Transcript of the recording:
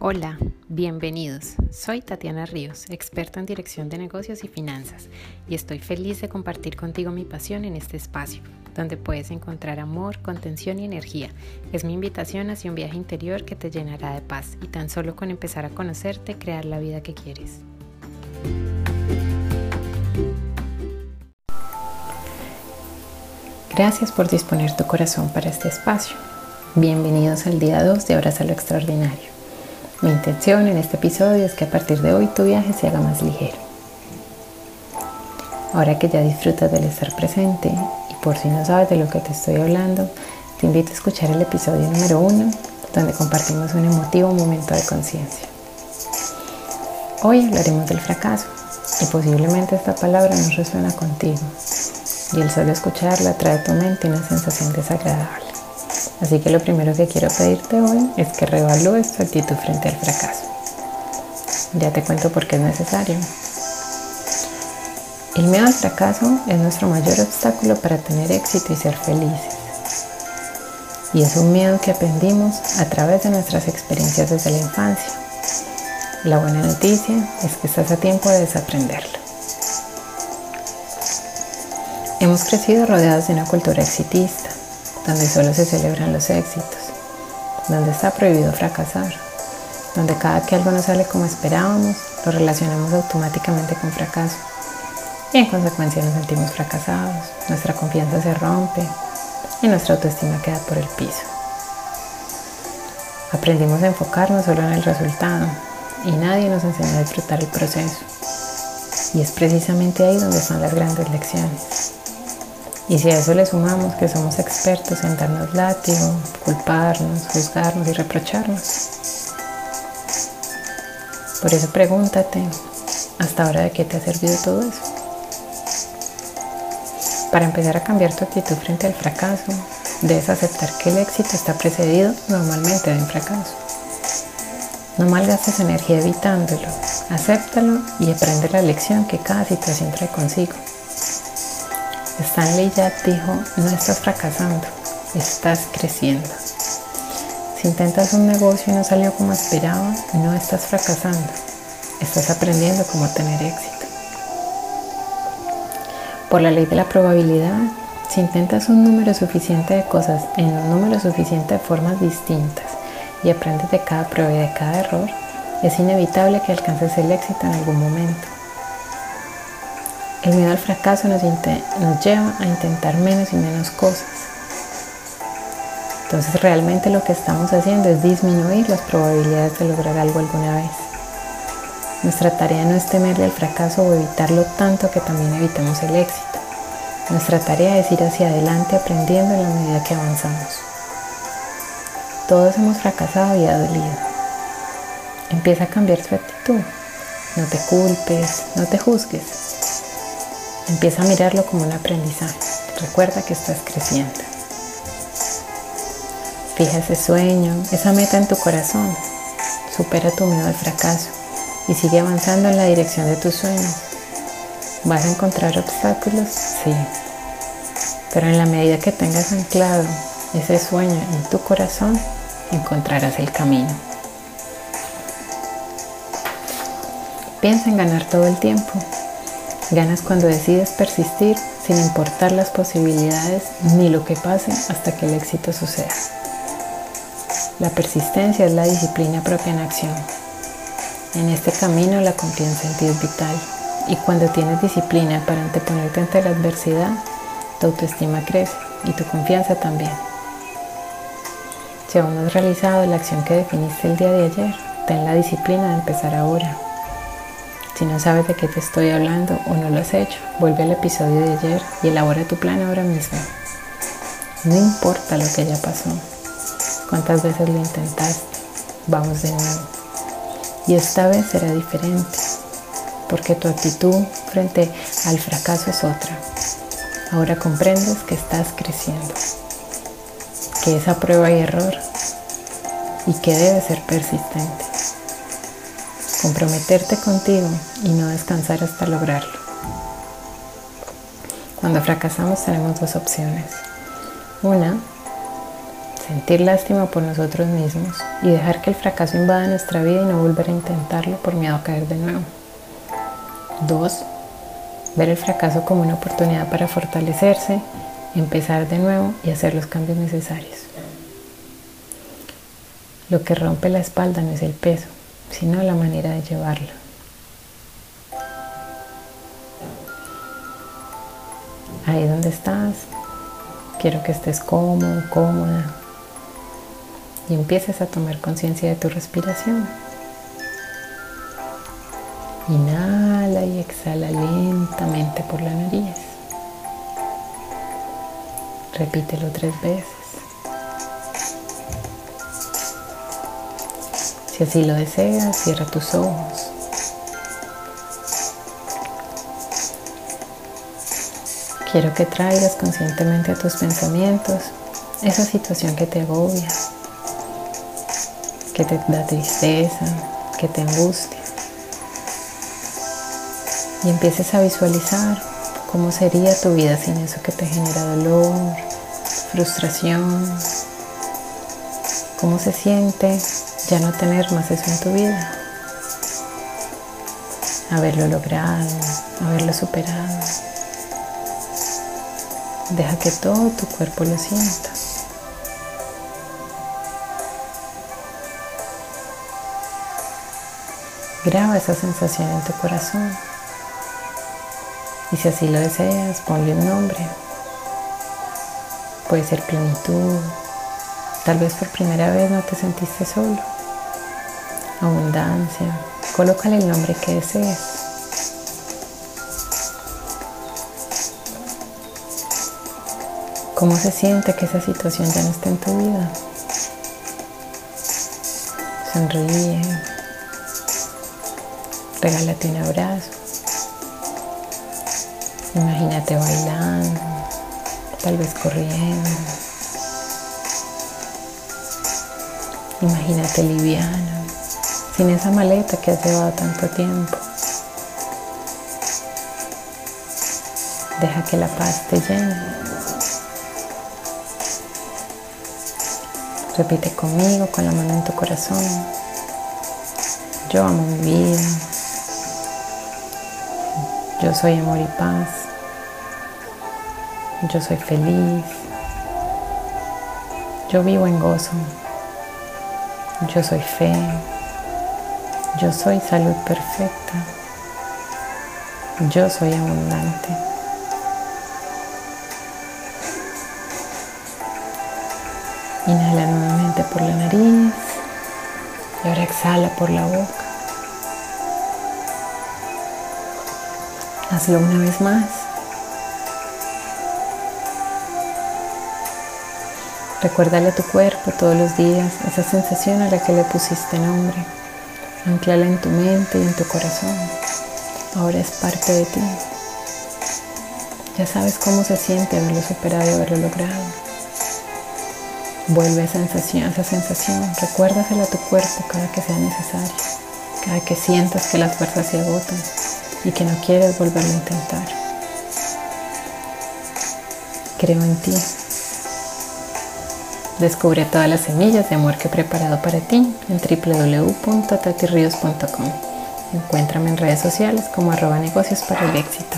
Hola, bienvenidos. Soy Tatiana Ríos, experta en dirección de negocios y finanzas, y estoy feliz de compartir contigo mi pasión en este espacio, donde puedes encontrar amor, contención y energía. Es mi invitación hacia un viaje interior que te llenará de paz y tan solo con empezar a conocerte, crear la vida que quieres. Gracias por disponer tu corazón para este espacio. Bienvenidos al día 2 de Abraza lo Extraordinario. Mi intención en este episodio es que a partir de hoy tu viaje se haga más ligero. Ahora que ya disfrutas del estar presente y por si no sabes de lo que te estoy hablando, te invito a escuchar el episodio número 1 donde compartimos un emotivo momento de conciencia. Hoy hablaremos del fracaso y posiblemente esta palabra no resuena contigo y el solo escucharla trae a tu mente una sensación desagradable. Así que lo primero que quiero pedirte hoy es que reevalúes tu actitud frente al fracaso. Ya te cuento por qué es necesario. El miedo al fracaso es nuestro mayor obstáculo para tener éxito y ser felices. Y es un miedo que aprendimos a través de nuestras experiencias desde la infancia. La buena noticia es que estás a tiempo de desaprenderlo. Hemos crecido rodeados de una cultura exitista, donde solo se celebran los éxitos, donde está prohibido fracasar, donde cada que algo no sale como esperábamos, lo relacionamos automáticamente con fracaso. Y en consecuencia nos sentimos fracasados, nuestra confianza se rompe y nuestra autoestima queda por el piso. Aprendimos a enfocarnos solo en el resultado y nadie nos enseñó a disfrutar el proceso. Y es precisamente ahí donde están las grandes lecciones. Y si a eso le sumamos que somos expertos en darnos látigo, culparnos, juzgarnos y reprocharnos. Por eso pregúntate, ¿hasta ahora de qué te ha servido todo eso? Para empezar a cambiar tu actitud frente al fracaso, debes aceptar que el éxito está precedido normalmente de un fracaso. No malgastes energía evitándolo, acéptalo y aprende la lección que cada situación trae consigo. Stanley ya dijo, no estás fracasando, estás creciendo. Si intentas un negocio y no salió como esperaba, no estás fracasando, estás aprendiendo cómo tener éxito. Por la ley de la probabilidad, si intentas un número suficiente de cosas en un número suficiente de formas distintas y aprendes de cada prueba y de cada error, es inevitable que alcances el éxito en algún momento. El miedo al fracaso nos, lleva a intentar menos y menos cosas. Entonces realmente lo que estamos haciendo es disminuir las probabilidades de lograr algo alguna vez. Nuestra tarea no es temerle al fracaso o evitarlo tanto que también evitemos el éxito. Nuestra tarea es ir hacia adelante aprendiendo en la medida que avanzamos. Todos hemos fracasado y ha dolido. Empieza a cambiar tu actitud. No te culpes, no te juzgues. Empieza a mirarlo como un aprendizaje. Recuerda que estás creciendo. Fija ese sueño, esa meta en tu corazón. Supera tu miedo al fracaso y sigue avanzando en la dirección de tus sueños. ¿Vas a encontrar obstáculos? Sí. Pero en la medida que tengas anclado ese sueño en tu corazón, encontrarás el camino. Piensa en ganar todo el tiempo Ganas cuando decides persistir sin importar las posibilidades ni lo que pase hasta que el éxito suceda. La persistencia es la disciplina propia en acción. En este camino la confianza en ti es vital y cuando tienes disciplina para anteponerte ante la adversidad, tu autoestima crece y tu confianza también. Si aún no has realizado la acción que definiste el día de ayer, ten la disciplina de empezar ahora si no sabes de qué te estoy hablando o no lo has hecho, vuelve al episodio de ayer y elabora tu plan ahora mismo. No importa lo que ya pasó, cuántas veces lo intentaste, vamos de nuevo. Y esta vez será diferente, porque tu actitud frente al fracaso es otra. Ahora comprendes que estás creciendo, que es a prueba y error y que debes ser persistente comprometerte contigo y no descansar hasta lograrlo. Cuando fracasamos tenemos dos opciones. Una, sentir lástima por nosotros mismos y dejar que el fracaso invada nuestra vida y no volver a intentarlo por miedo a caer de nuevo. 2. Ver el fracaso como una oportunidad para fortalecerse, empezar de nuevo y hacer los cambios necesarios. Lo que rompe la espalda no es el peso, sino la manera de llevarlo. Ahí donde estás, quiero que estés cómodo, cómoda y empieces a tomar conciencia de tu respiración. Inhala y exhala lentamente por la nariz. Repítelo tres veces. Si así lo deseas, cierra tus ojos. Quiero que traigas conscientemente a tus pensamientos esa situación que te agobia, que te da tristeza, que te angustia. Y empieces a visualizar cómo sería tu vida sin eso que te genera dolor, frustración, cómo se siente ya no tener más eso en tu vida, haberlo logrado, haberlo superado. Deja que todo tu cuerpo lo sienta. Graba esa sensación en tu corazón. Y si así lo deseas, ponle un nombre. Puede ser plenitud. Tal vez por primera vez no te sentiste solo. Abundancia. Colócale el nombre que desees. ¿Cómo se siente que esa situación ya no está en tu vida? Sonríe. Regálate un abrazo. Imagínate bailando, tal vez corriendo. Imagínate liviano, sin esa maleta que has llevado tanto tiempo. Deja que la paz te llene. Repite conmigo con la mano en tu corazón. Yo amo mi vida. Yo soy amor y paz. Yo soy feliz. Yo vivo en gozo. Yo soy fe. Yo soy salud perfecta. Yo soy abundante. Inhala nuevamente por la nariz y ahora exhala por la boca. Hazlo una vez más. Recuérdale a tu cuerpo todos los días esa sensación a la que le pusiste nombre. Anclala en tu mente y en tu corazón. Ahora es parte de ti. Ya sabes cómo se siente haberlo superado y haberlo logrado. Vuelve a sensación, esa sensación, recuérdasela a tu cuerpo cada que sea necesario, cada que sientas que las fuerzas se agotan y que no quieres volverlo a intentar. Creo en ti. Descubre todas las semillas de amor que he preparado para ti en www.tatirrios.com. Encuéntrame en redes sociales como arroba negocios para el éxito.